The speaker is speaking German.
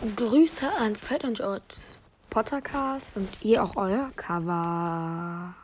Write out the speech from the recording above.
Grüße an Fred und George Pottercast und ihr auch euer Cover.